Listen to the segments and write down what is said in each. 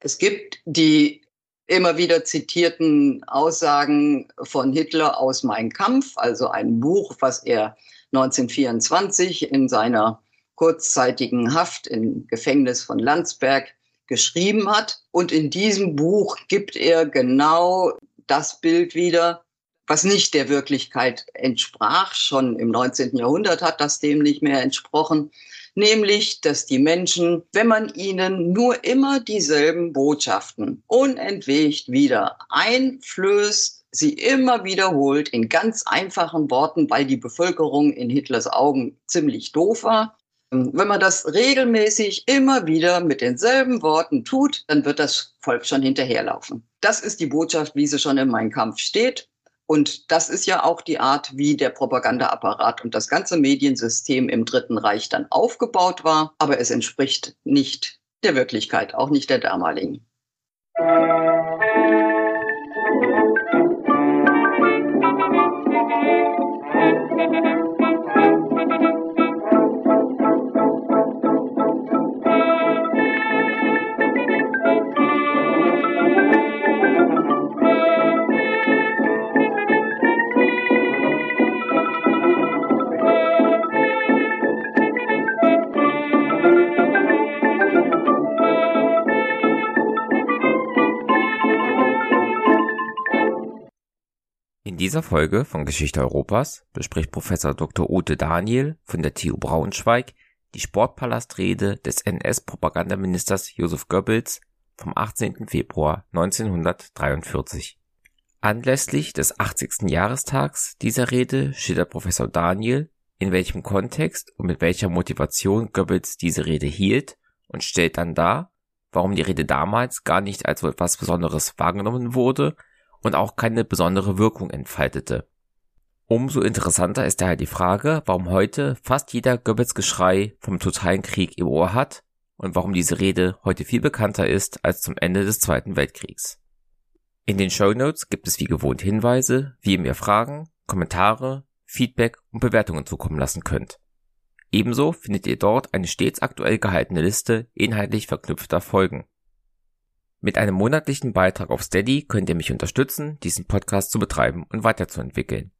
Es gibt die immer wieder zitierten Aussagen von Hitler aus Mein Kampf, also ein Buch, was er 1924 in seiner kurzzeitigen Haft im Gefängnis von Landsberg geschrieben hat. Und in diesem Buch gibt er genau das Bild wieder, was nicht der Wirklichkeit entsprach. Schon im 19. Jahrhundert hat das dem nicht mehr entsprochen. Nämlich, dass die Menschen, wenn man ihnen nur immer dieselben Botschaften unentwegt wieder einflößt, sie immer wiederholt in ganz einfachen Worten, weil die Bevölkerung in Hitlers Augen ziemlich doof war, wenn man das regelmäßig immer wieder mit denselben Worten tut, dann wird das Volk schon hinterherlaufen. Das ist die Botschaft, wie sie schon in Mein Kampf steht. Und das ist ja auch die Art, wie der Propagandaapparat und das ganze Mediensystem im Dritten Reich dann aufgebaut war. Aber es entspricht nicht der Wirklichkeit, auch nicht der damaligen. Dieser Folge von Geschichte Europas bespricht Professor Dr. Ute Daniel von der TU Braunschweig die Sportpalastrede des NS-Propagandaministers Josef Goebbels vom 18. Februar 1943. Anlässlich des 80. Jahrestags dieser Rede schildert Professor Daniel, in welchem Kontext und mit welcher Motivation Goebbels diese Rede hielt und stellt dann dar, warum die Rede damals gar nicht als etwas Besonderes wahrgenommen wurde und auch keine besondere Wirkung entfaltete. Umso interessanter ist daher die Frage, warum heute fast jeder Goebbels Geschrei vom totalen Krieg im Ohr hat und warum diese Rede heute viel bekannter ist als zum Ende des Zweiten Weltkriegs. In den Show Notes gibt es wie gewohnt Hinweise, wie ihr mir Fragen, Kommentare, Feedback und Bewertungen zukommen lassen könnt. Ebenso findet ihr dort eine stets aktuell gehaltene Liste inhaltlich verknüpfter Folgen. Mit einem monatlichen Beitrag auf Steady könnt ihr mich unterstützen, diesen Podcast zu betreiben und weiterzuentwickeln.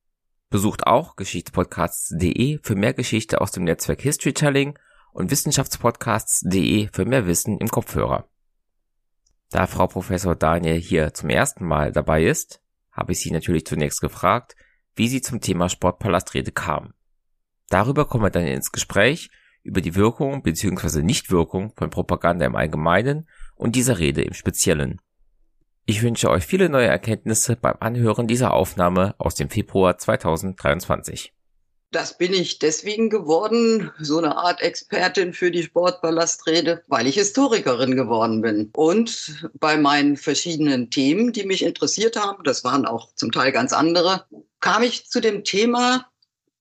Besucht auch geschichtspodcasts.de für mehr Geschichte aus dem Netzwerk Historytelling und wissenschaftspodcasts.de für mehr Wissen im Kopfhörer. Da Frau Professor Daniel hier zum ersten Mal dabei ist, habe ich sie natürlich zunächst gefragt, wie sie zum Thema Sportpalastrede kam. Darüber kommen wir dann ins Gespräch über die Wirkung bzw. Nichtwirkung von Propaganda im Allgemeinen und dieser Rede im Speziellen. Ich wünsche euch viele neue Erkenntnisse beim Anhören dieser Aufnahme aus dem Februar 2023. Das bin ich deswegen geworden, so eine Art Expertin für die Sportballastrede, weil ich Historikerin geworden bin. Und bei meinen verschiedenen Themen, die mich interessiert haben, das waren auch zum Teil ganz andere, kam ich zu dem Thema,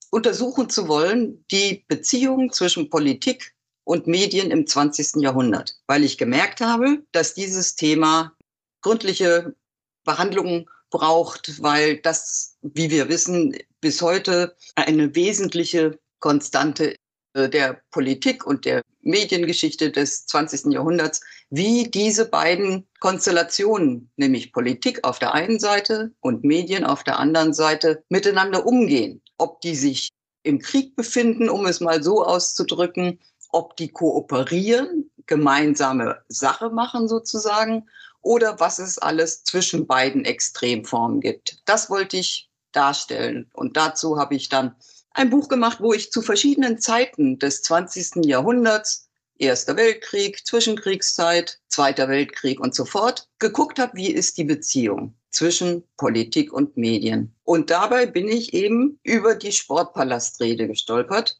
untersuchen zu wollen, die Beziehung zwischen Politik und Medien im 20. Jahrhundert, weil ich gemerkt habe, dass dieses Thema gründliche Behandlung braucht, weil das, wie wir wissen, bis heute eine wesentliche Konstante äh, der Politik und der Mediengeschichte des 20. Jahrhunderts, wie diese beiden Konstellationen, nämlich Politik auf der einen Seite und Medien auf der anderen Seite, miteinander umgehen. Ob die sich im Krieg befinden, um es mal so auszudrücken, ob die kooperieren, gemeinsame Sache machen sozusagen, oder was es alles zwischen beiden Extremformen gibt. Das wollte ich darstellen. Und dazu habe ich dann ein Buch gemacht, wo ich zu verschiedenen Zeiten des 20. Jahrhunderts, Erster Weltkrieg, Zwischenkriegszeit, Zweiter Weltkrieg und so fort, geguckt habe, wie ist die Beziehung zwischen Politik und Medien. Und dabei bin ich eben über die Sportpalastrede gestolpert,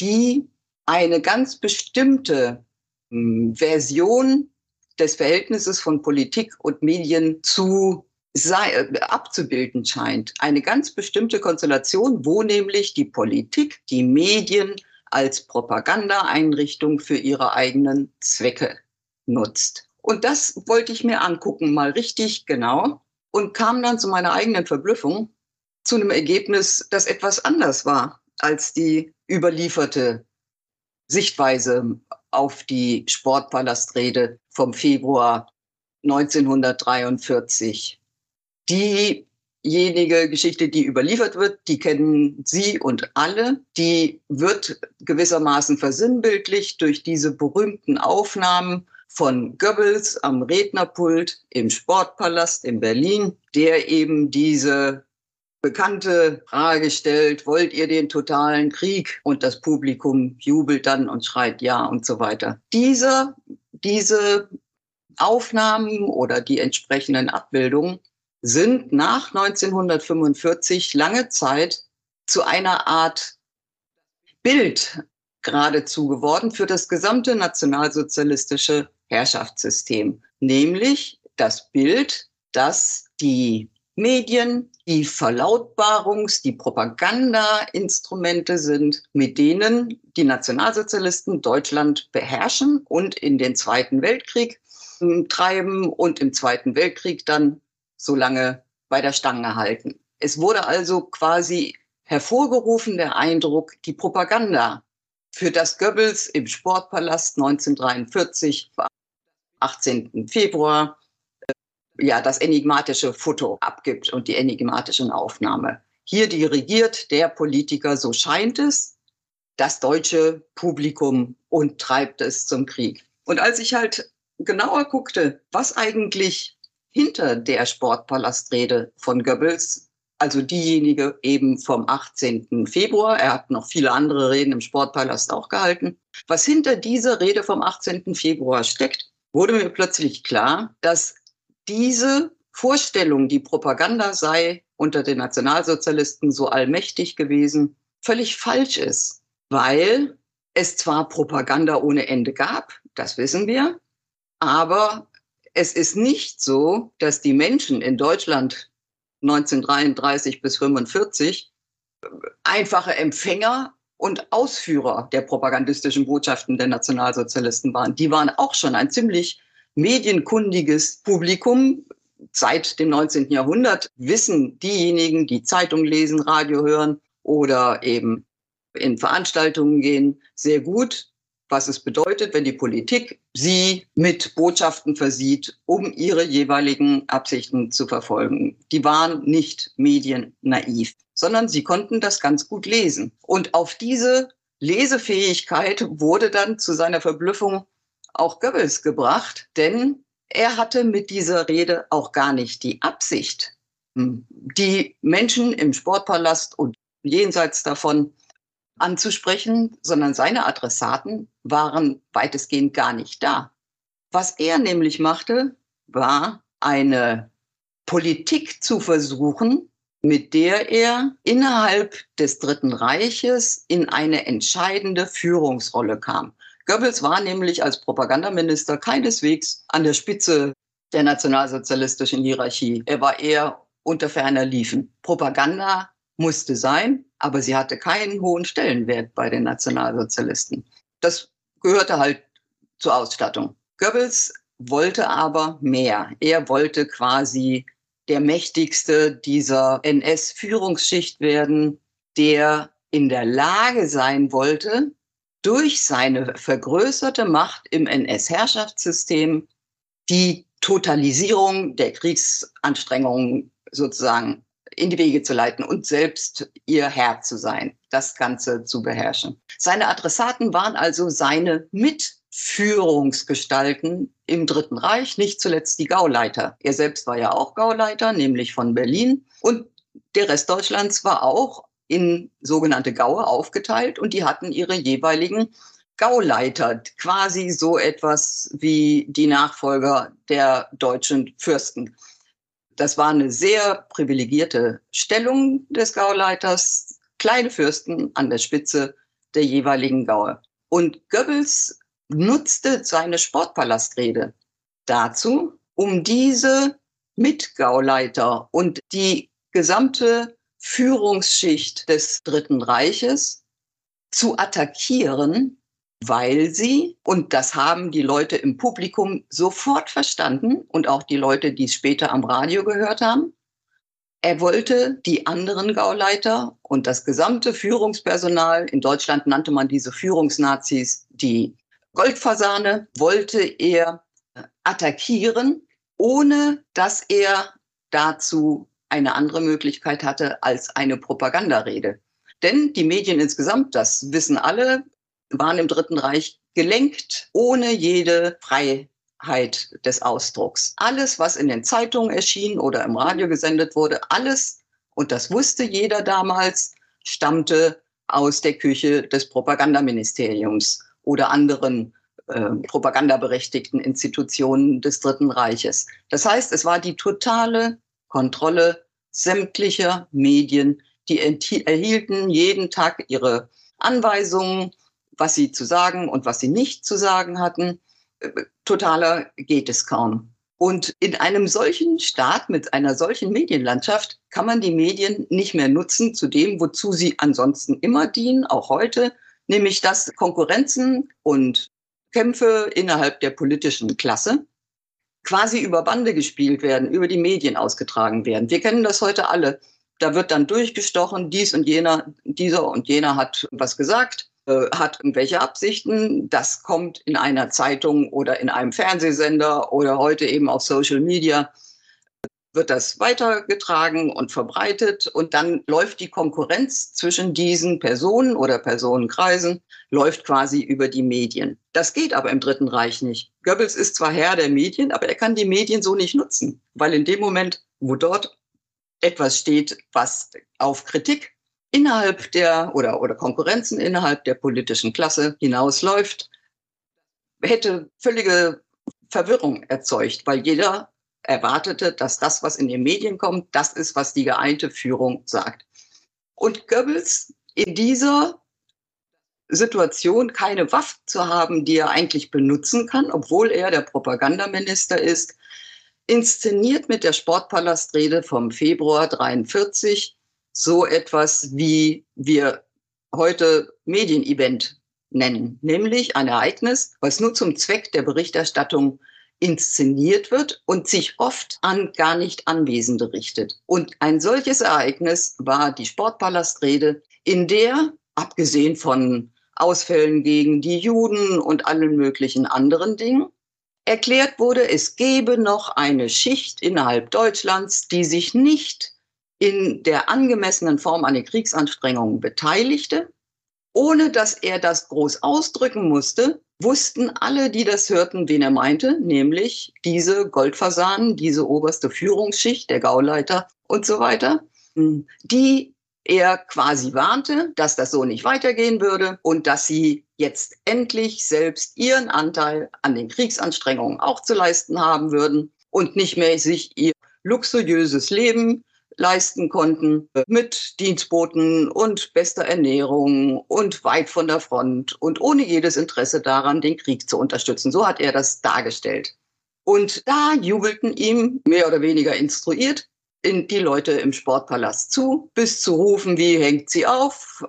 die eine ganz bestimmte hm, Version des Verhältnisses von Politik und Medien zu sei, äh, abzubilden scheint. Eine ganz bestimmte Konstellation, wo nämlich die Politik die Medien als Propagandaeinrichtung für ihre eigenen Zwecke nutzt. Und das wollte ich mir angucken, mal richtig genau, und kam dann zu meiner eigenen Verblüffung zu einem Ergebnis, das etwas anders war als die überlieferte Sichtweise auf die Sportpalastrede vom Februar 1943. Diejenige Geschichte, die überliefert wird, die kennen Sie und alle, die wird gewissermaßen versinnbildlicht durch diese berühmten Aufnahmen von Goebbels am Rednerpult im Sportpalast in Berlin, der eben diese bekannte Frage stellt, wollt ihr den totalen Krieg? Und das Publikum jubelt dann und schreit ja und so weiter. Diese, diese Aufnahmen oder die entsprechenden Abbildungen sind nach 1945 lange Zeit zu einer Art Bild geradezu geworden für das gesamte nationalsozialistische Herrschaftssystem, nämlich das Bild, dass die Medien die Verlautbarungs-, die Propagandainstrumente sind, mit denen die Nationalsozialisten Deutschland beherrschen und in den Zweiten Weltkrieg hm, treiben und im Zweiten Weltkrieg dann so lange bei der Stange halten. Es wurde also quasi hervorgerufen der Eindruck, die Propaganda, für das Goebbels im Sportpalast 1943, 18. Februar, ja, das enigmatische Foto abgibt und die enigmatische Aufnahme. Hier dirigiert der Politiker, so scheint es, das deutsche Publikum und treibt es zum Krieg. Und als ich halt genauer guckte, was eigentlich hinter der Sportpalastrede von Goebbels, also diejenige eben vom 18. Februar, er hat noch viele andere Reden im Sportpalast auch gehalten, was hinter dieser Rede vom 18. Februar steckt, wurde mir plötzlich klar, dass diese Vorstellung, die Propaganda sei unter den Nationalsozialisten so allmächtig gewesen, völlig falsch ist, weil es zwar Propaganda ohne Ende gab, das wissen wir, aber es ist nicht so, dass die Menschen in Deutschland 1933 bis 1945 einfache Empfänger und Ausführer der propagandistischen Botschaften der Nationalsozialisten waren. Die waren auch schon ein ziemlich medienkundiges Publikum. Seit dem 19. Jahrhundert wissen diejenigen, die Zeitung lesen, Radio hören oder eben in Veranstaltungen gehen, sehr gut, was es bedeutet, wenn die Politik sie mit Botschaften versieht, um ihre jeweiligen Absichten zu verfolgen. Die waren nicht mediennaiv, sondern sie konnten das ganz gut lesen. Und auf diese Lesefähigkeit wurde dann zu seiner Verblüffung auch Goebbels gebracht, denn er hatte mit dieser Rede auch gar nicht die Absicht, hm, die Menschen im Sportpalast und jenseits davon anzusprechen, sondern seine Adressaten waren weitestgehend gar nicht da. Was er nämlich machte, war eine Politik zu versuchen, mit der er innerhalb des Dritten Reiches in eine entscheidende Führungsrolle kam. Goebbels war nämlich als Propagandaminister keineswegs an der Spitze der nationalsozialistischen Hierarchie. Er war eher unter ferner Liefen. Propaganda musste sein, aber sie hatte keinen hohen Stellenwert bei den Nationalsozialisten. Das gehörte halt zur Ausstattung. Goebbels wollte aber mehr. Er wollte quasi der mächtigste dieser NS-Führungsschicht werden, der in der Lage sein wollte, durch seine vergrößerte Macht im NS-Herrschaftssystem die Totalisierung der Kriegsanstrengungen sozusagen in die Wege zu leiten und selbst ihr Herr zu sein, das Ganze zu beherrschen. Seine Adressaten waren also seine Mitführungsgestalten im Dritten Reich, nicht zuletzt die Gauleiter. Er selbst war ja auch Gauleiter, nämlich von Berlin. Und der Rest Deutschlands war auch in sogenannte Gaue aufgeteilt und die hatten ihre jeweiligen Gauleiter, quasi so etwas wie die Nachfolger der deutschen Fürsten. Das war eine sehr privilegierte Stellung des Gauleiters, kleine Fürsten an der Spitze der jeweiligen Gaue. Und Goebbels nutzte seine Sportpalastrede dazu, um diese Mitgauleiter und die gesamte Führungsschicht des Dritten Reiches zu attackieren, weil sie, und das haben die Leute im Publikum sofort verstanden und auch die Leute, die es später am Radio gehört haben, er wollte die anderen Gauleiter und das gesamte Führungspersonal, in Deutschland nannte man diese Führungsnazis die Goldfasane, wollte er attackieren ohne dass er dazu eine andere Möglichkeit hatte als eine Propagandarede. Denn die Medien insgesamt, das wissen alle, waren im Dritten Reich gelenkt, ohne jede Freiheit des Ausdrucks. Alles, was in den Zeitungen erschien oder im Radio gesendet wurde, alles, und das wusste jeder damals, stammte aus der Küche des Propagandaministeriums oder anderen äh, propagandaberechtigten Institutionen des Dritten Reiches. Das heißt, es war die totale Kontrolle sämtlicher Medien, die erhielten jeden Tag ihre Anweisungen, was sie zu sagen und was sie nicht zu sagen hatten. Totaler geht es kaum. Und in einem solchen Staat mit einer solchen Medienlandschaft kann man die Medien nicht mehr nutzen zu dem, wozu sie ansonsten immer dienen, auch heute, nämlich dass Konkurrenzen und Kämpfe innerhalb der politischen Klasse quasi über Bande gespielt werden, über die Medien ausgetragen werden. Wir kennen das heute alle. Da wird dann durchgestochen, dies und jener, dieser und jener hat was gesagt, äh, hat irgendwelche Absichten. Das kommt in einer Zeitung oder in einem Fernsehsender oder heute eben auf Social Media wird das weitergetragen und verbreitet und dann läuft die Konkurrenz zwischen diesen Personen oder Personenkreisen, läuft quasi über die Medien. Das geht aber im Dritten Reich nicht. Goebbels ist zwar Herr der Medien, aber er kann die Medien so nicht nutzen, weil in dem Moment, wo dort etwas steht, was auf Kritik innerhalb der oder, oder Konkurrenzen innerhalb der politischen Klasse hinausläuft, hätte völlige Verwirrung erzeugt, weil jeder erwartete, dass das, was in den Medien kommt, das ist, was die geeinte Führung sagt. Und Goebbels in dieser Situation keine Waffe zu haben, die er eigentlich benutzen kann, obwohl er der Propagandaminister ist, inszeniert mit der Sportpalastrede vom Februar 43 so etwas, wie wir heute Medienevent nennen, nämlich ein Ereignis, was nur zum Zweck der Berichterstattung inszeniert wird und sich oft an gar nicht Anwesende richtet. Und ein solches Ereignis war die Sportpalastrede, in der, abgesehen von Ausfällen gegen die Juden und allen möglichen anderen Dingen, erklärt wurde, es gebe noch eine Schicht innerhalb Deutschlands, die sich nicht in der angemessenen Form an den Kriegsanstrengungen beteiligte. Ohne dass er das groß ausdrücken musste, wussten alle, die das hörten, wen er meinte, nämlich diese Goldfasanen, diese oberste Führungsschicht, der Gauleiter und so weiter, die er quasi warnte, dass das so nicht weitergehen würde und dass sie jetzt endlich selbst ihren Anteil an den Kriegsanstrengungen auch zu leisten haben würden und nicht mehr sich ihr luxuriöses Leben leisten konnten mit Dienstboten und bester Ernährung und weit von der Front und ohne jedes Interesse daran, den Krieg zu unterstützen. So hat er das dargestellt. Und da jubelten ihm mehr oder weniger instruiert in die Leute im Sportpalast zu, bis zu rufen, wie hängt sie auf.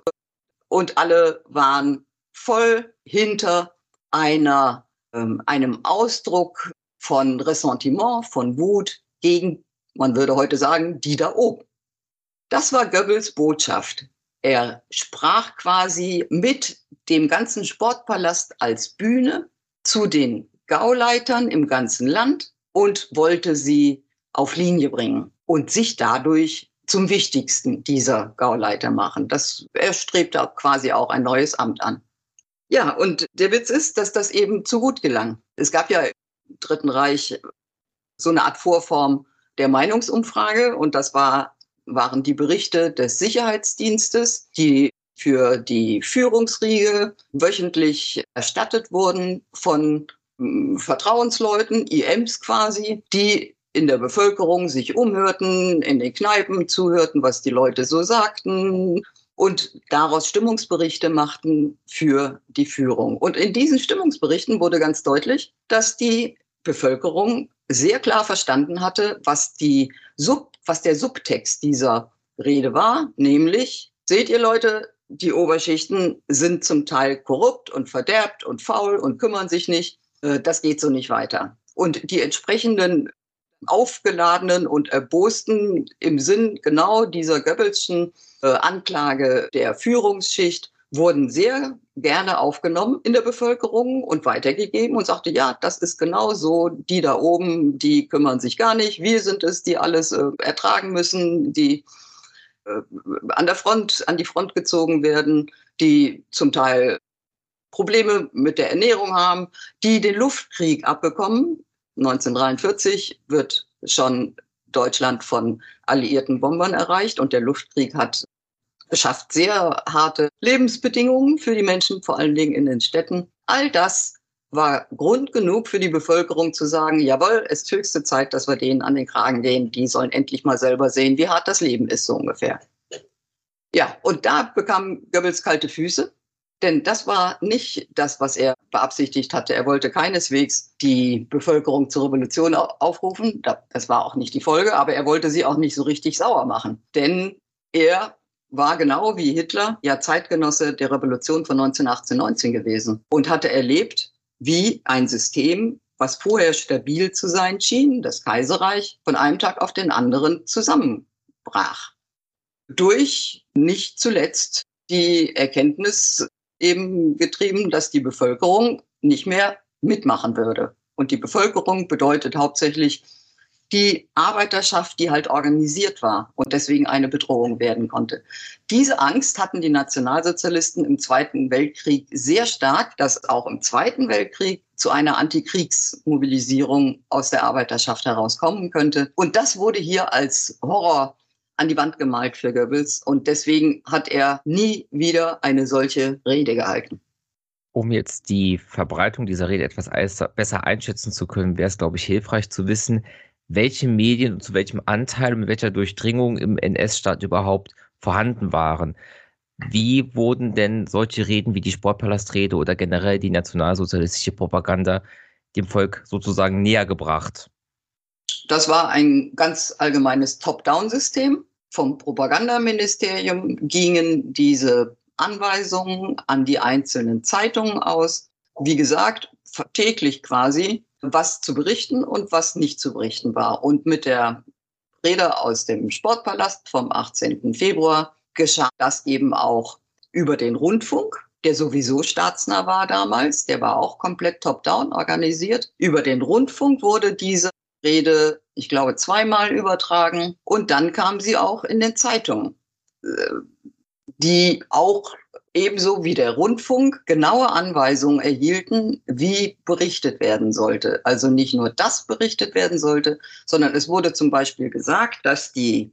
Und alle waren voll hinter einer, ähm, einem Ausdruck von Ressentiment, von Wut gegen man würde heute sagen, die da oben. Das war Goebbels Botschaft. Er sprach quasi mit dem ganzen Sportpalast als Bühne zu den Gauleitern im ganzen Land und wollte sie auf Linie bringen und sich dadurch zum wichtigsten dieser Gauleiter machen. Das, er strebte quasi auch ein neues Amt an. Ja, und der Witz ist, dass das eben zu gut gelang. Es gab ja im Dritten Reich so eine Art Vorform der Meinungsumfrage und das war, waren die Berichte des Sicherheitsdienstes, die für die Führungsriege wöchentlich erstattet wurden von hm, Vertrauensleuten, IMs quasi, die in der Bevölkerung sich umhörten, in den Kneipen zuhörten, was die Leute so sagten und daraus Stimmungsberichte machten für die Führung. Und in diesen Stimmungsberichten wurde ganz deutlich, dass die Bevölkerung sehr klar verstanden hatte, was, die Sub, was der Subtext dieser Rede war, nämlich, seht ihr Leute, die Oberschichten sind zum Teil korrupt und verderbt und faul und kümmern sich nicht. Äh, das geht so nicht weiter. Und die entsprechenden aufgeladenen und erbosten im Sinn genau dieser Goebbelschen äh, Anklage der Führungsschicht wurden sehr gerne aufgenommen in der Bevölkerung und weitergegeben und sagte, ja, das ist genau so, die da oben, die kümmern sich gar nicht, wir sind es, die alles äh, ertragen müssen, die äh, an der Front, an die Front gezogen werden, die zum Teil Probleme mit der Ernährung haben, die den Luftkrieg abbekommen. 1943 wird schon Deutschland von alliierten Bombern erreicht und der Luftkrieg hat schafft sehr harte Lebensbedingungen für die Menschen, vor allen Dingen in den Städten. All das war Grund genug für die Bevölkerung zu sagen, jawohl, es ist höchste Zeit, dass wir denen an den Kragen gehen. Die sollen endlich mal selber sehen, wie hart das Leben ist, so ungefähr. Ja, und da bekam Goebbels kalte Füße, denn das war nicht das, was er beabsichtigt hatte. Er wollte keineswegs die Bevölkerung zur Revolution aufrufen. Das war auch nicht die Folge, aber er wollte sie auch nicht so richtig sauer machen. Denn er war genau wie Hitler ja Zeitgenosse der Revolution von 1918-19 gewesen und hatte erlebt, wie ein System, was vorher stabil zu sein schien, das Kaiserreich, von einem Tag auf den anderen zusammenbrach. Durch nicht zuletzt die Erkenntnis eben getrieben, dass die Bevölkerung nicht mehr mitmachen würde. Und die Bevölkerung bedeutet hauptsächlich die Arbeiterschaft, die halt organisiert war und deswegen eine Bedrohung werden konnte. Diese Angst hatten die Nationalsozialisten im Zweiten Weltkrieg sehr stark, dass auch im Zweiten Weltkrieg zu einer Antikriegsmobilisierung aus der Arbeiterschaft herauskommen könnte. Und das wurde hier als Horror an die Wand gemalt für Goebbels und deswegen hat er nie wieder eine solche Rede gehalten. Um jetzt die Verbreitung dieser Rede etwas besser einschätzen zu können, wäre es, glaube ich, hilfreich zu wissen, welche Medien und zu welchem Anteil und mit welcher Durchdringung im NS-Staat überhaupt vorhanden waren. Wie wurden denn solche Reden wie die Sportpalastrede oder generell die nationalsozialistische Propaganda dem Volk sozusagen näher gebracht? Das war ein ganz allgemeines Top-Down-System. Vom Propagandaministerium gingen diese Anweisungen an die einzelnen Zeitungen aus. Wie gesagt, täglich quasi was zu berichten und was nicht zu berichten war. Und mit der Rede aus dem Sportpalast vom 18. Februar geschah das eben auch über den Rundfunk, der sowieso staatsnah war damals. Der war auch komplett top-down organisiert. Über den Rundfunk wurde diese Rede, ich glaube, zweimal übertragen. Und dann kam sie auch in den Zeitungen, äh, die auch ebenso wie der Rundfunk genaue Anweisungen erhielten, wie berichtet werden sollte. Also nicht nur das berichtet werden sollte, sondern es wurde zum Beispiel gesagt, dass die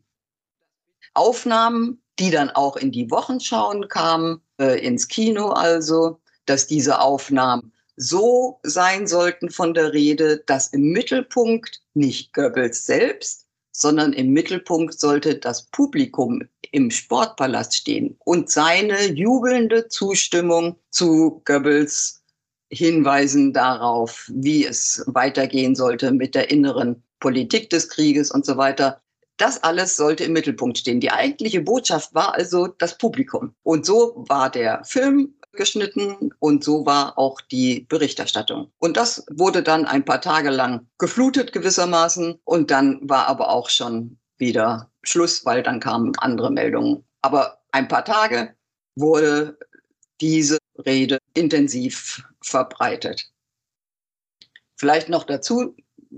Aufnahmen, die dann auch in die Wochenschauen kamen, äh, ins Kino also, dass diese Aufnahmen so sein sollten von der Rede, dass im Mittelpunkt nicht Goebbels selbst, sondern im Mittelpunkt sollte das Publikum im Sportpalast stehen und seine jubelnde Zustimmung zu Goebbels Hinweisen darauf, wie es weitergehen sollte mit der inneren Politik des Krieges und so weiter. Das alles sollte im Mittelpunkt stehen. Die eigentliche Botschaft war also das Publikum. Und so war der Film geschnitten und so war auch die Berichterstattung. Und das wurde dann ein paar Tage lang geflutet gewissermaßen und dann war aber auch schon wieder Schluss, weil dann kamen andere Meldungen. Aber ein paar Tage wurde diese Rede intensiv verbreitet. Vielleicht noch dazu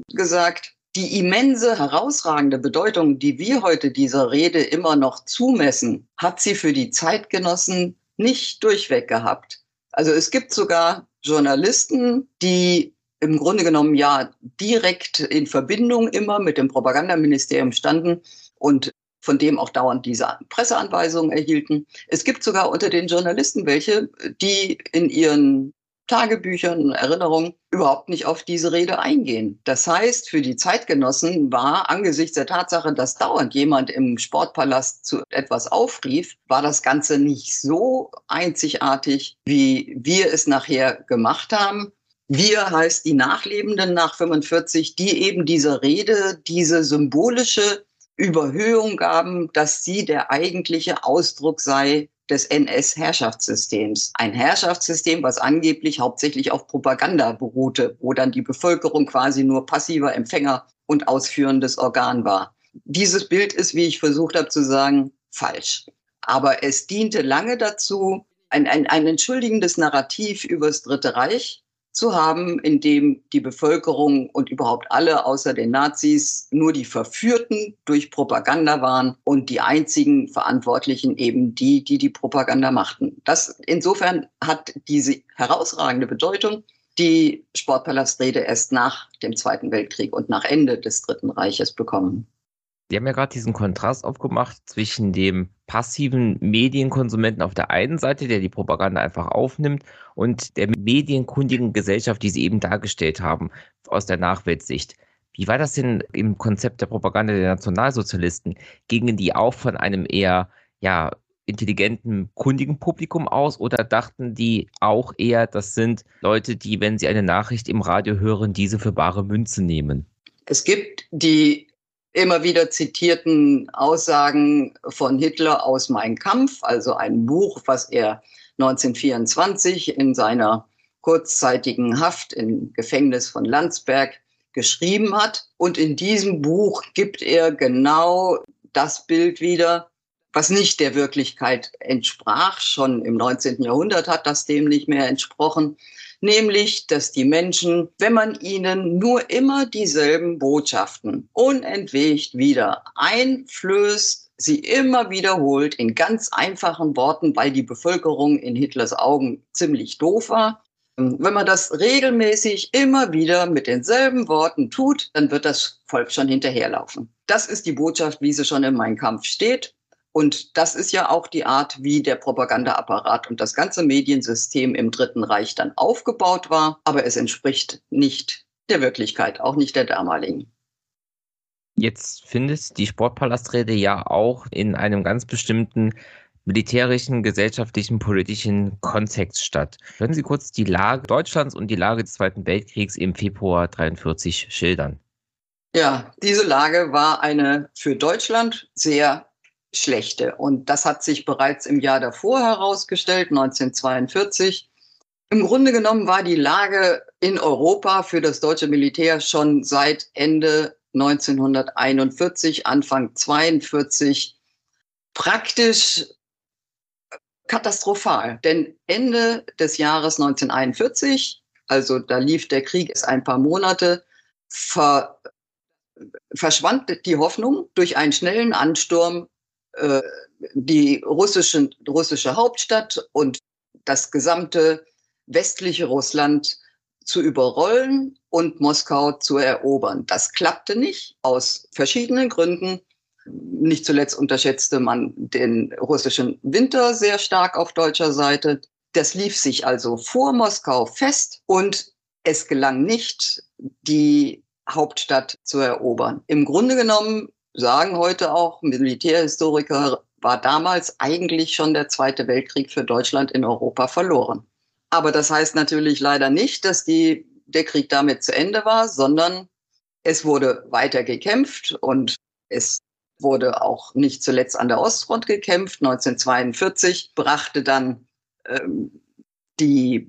gesagt, die immense, herausragende Bedeutung, die wir heute dieser Rede immer noch zumessen, hat sie für die Zeitgenossen nicht durchweg gehabt. Also es gibt sogar Journalisten, die im Grunde genommen ja direkt in Verbindung immer mit dem Propagandaministerium standen und von dem auch dauernd diese Presseanweisungen erhielten. Es gibt sogar unter den Journalisten welche, die in ihren Tagebüchern und Erinnerungen überhaupt nicht auf diese Rede eingehen. Das heißt, für die Zeitgenossen war angesichts der Tatsache, dass dauernd jemand im Sportpalast zu etwas aufrief, war das Ganze nicht so einzigartig, wie wir es nachher gemacht haben. Wir heißt die Nachlebenden nach 45, die eben dieser Rede diese symbolische Überhöhung gaben, dass sie der eigentliche Ausdruck sei des NS-Herrschaftssystems. Ein Herrschaftssystem, was angeblich hauptsächlich auf Propaganda beruhte, wo dann die Bevölkerung quasi nur passiver Empfänger und ausführendes Organ war. Dieses Bild ist, wie ich versucht habe zu sagen, falsch. Aber es diente lange dazu, ein, ein, ein entschuldigendes Narrativ über das Dritte Reich zu haben, in dem die Bevölkerung und überhaupt alle außer den Nazis nur die Verführten durch Propaganda waren und die einzigen Verantwortlichen eben die, die die Propaganda machten. Das insofern hat diese herausragende Bedeutung die Sportpalastrede erst nach dem Zweiten Weltkrieg und nach Ende des Dritten Reiches bekommen. Sie haben ja gerade diesen Kontrast aufgemacht zwischen dem passiven Medienkonsumenten auf der einen Seite, der die Propaganda einfach aufnimmt, und der medienkundigen Gesellschaft, die Sie eben dargestellt haben, aus der Nachweltsicht. Wie war das denn im Konzept der Propaganda der Nationalsozialisten? Gingen die auch von einem eher, ja, intelligenten, kundigen Publikum aus oder dachten die auch eher, das sind Leute, die, wenn sie eine Nachricht im Radio hören, diese für bare Münze nehmen? Es gibt die immer wieder zitierten Aussagen von Hitler aus Mein Kampf, also ein Buch, was er 1924 in seiner kurzzeitigen Haft im Gefängnis von Landsberg geschrieben hat. Und in diesem Buch gibt er genau das Bild wieder, was nicht der Wirklichkeit entsprach. Schon im 19. Jahrhundert hat das dem nicht mehr entsprochen nämlich dass die Menschen, wenn man ihnen nur immer dieselben Botschaften unentwegt wieder einflößt, sie immer wiederholt in ganz einfachen Worten, weil die Bevölkerung in Hitlers Augen ziemlich doof war. Wenn man das regelmäßig immer wieder mit denselben Worten tut, dann wird das Volk schon hinterherlaufen. Das ist die Botschaft, wie sie schon in Mein Kampf steht. Und das ist ja auch die Art, wie der Propagandaapparat und das ganze Mediensystem im Dritten Reich dann aufgebaut war. Aber es entspricht nicht der Wirklichkeit, auch nicht der damaligen. Jetzt findet die Sportpalastrede ja auch in einem ganz bestimmten militärischen, gesellschaftlichen, politischen Kontext statt. Können Sie kurz die Lage Deutschlands und die Lage des Zweiten Weltkriegs im Februar 1943 schildern? Ja, diese Lage war eine für Deutschland sehr schlechte. Und das hat sich bereits im Jahr davor herausgestellt, 1942. Im Grunde genommen war die Lage in Europa für das deutsche Militär schon seit Ende 1941, Anfang 42 praktisch katastrophal. Denn Ende des Jahres 1941, also da lief der Krieg es ein paar Monate, ver, verschwand die Hoffnung durch einen schnellen Ansturm äh, die russischen, russische Hauptstadt und das gesamte westliche Russland zu überrollen und Moskau zu erobern. Das klappte nicht aus verschiedenen Gründen. Nicht zuletzt unterschätzte man den russischen Winter sehr stark auf deutscher Seite. Das lief sich also vor Moskau fest und es gelang nicht, die Hauptstadt zu erobern. Im Grunde genommen sagen heute auch Militärhistoriker, war damals eigentlich schon der Zweite Weltkrieg für Deutschland in Europa verloren. Aber das heißt natürlich leider nicht, dass die, der Krieg damit zu Ende war, sondern es wurde weiter gekämpft und es wurde auch nicht zuletzt an der Ostfront gekämpft. 1942 brachte dann ähm, die,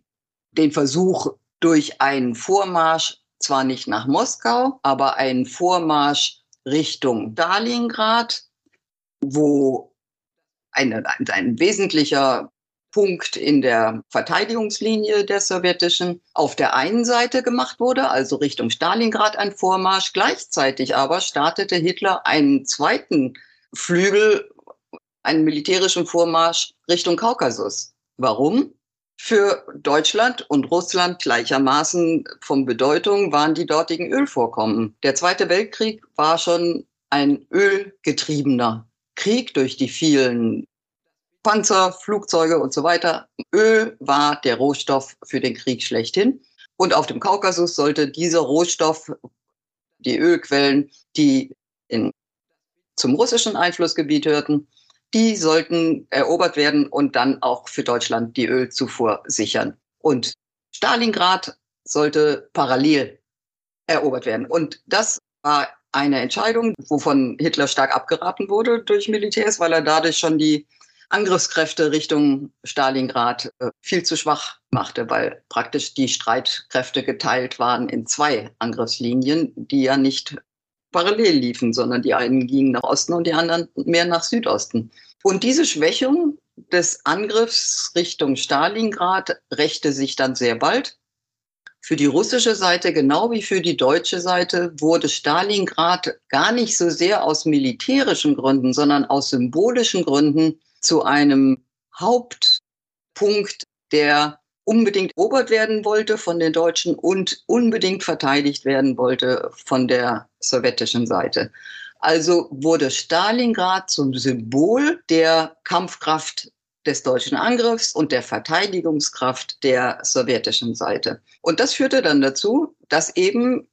den Versuch durch einen Vormarsch, zwar nicht nach Moskau, aber einen Vormarsch Richtung Stalingrad, wo eine, ein, ein wesentlicher Punkt in der Verteidigungslinie der sowjetischen auf der einen Seite gemacht wurde, also Richtung Stalingrad ein Vormarsch. Gleichzeitig aber startete Hitler einen zweiten Flügel, einen militärischen Vormarsch Richtung Kaukasus. Warum? Für Deutschland und Russland gleichermaßen von Bedeutung waren die dortigen Ölvorkommen. Der Zweite Weltkrieg war schon ein ölgetriebener Krieg durch die vielen Panzer, Flugzeuge und so weiter. Öl war der Rohstoff für den Krieg schlechthin. Und auf dem Kaukasus sollte dieser Rohstoff, die Ölquellen, die in, zum russischen Einflussgebiet hörten, die sollten erobert werden und dann auch für Deutschland die Ölzufuhr sichern. Und Stalingrad sollte parallel erobert werden. Und das war eine Entscheidung, wovon Hitler stark abgeraten wurde durch Militärs, weil er dadurch schon die Angriffskräfte Richtung Stalingrad äh, viel zu schwach machte, weil praktisch die Streitkräfte geteilt waren in zwei Angriffslinien, die ja nicht parallel liefen, sondern die einen gingen nach Osten und die anderen mehr nach Südosten. Und diese Schwächung des Angriffs Richtung Stalingrad rächte sich dann sehr bald. Für die russische Seite, genau wie für die deutsche Seite, wurde Stalingrad gar nicht so sehr aus militärischen Gründen, sondern aus symbolischen Gründen zu einem Hauptpunkt, der unbedingt erobert werden wollte von den Deutschen und unbedingt verteidigt werden wollte von der sowjetischen Seite. Also wurde Stalingrad zum Symbol der Kampfkraft des deutschen Angriffs und der Verteidigungskraft der sowjetischen Seite. Und das führte dann dazu, dass eben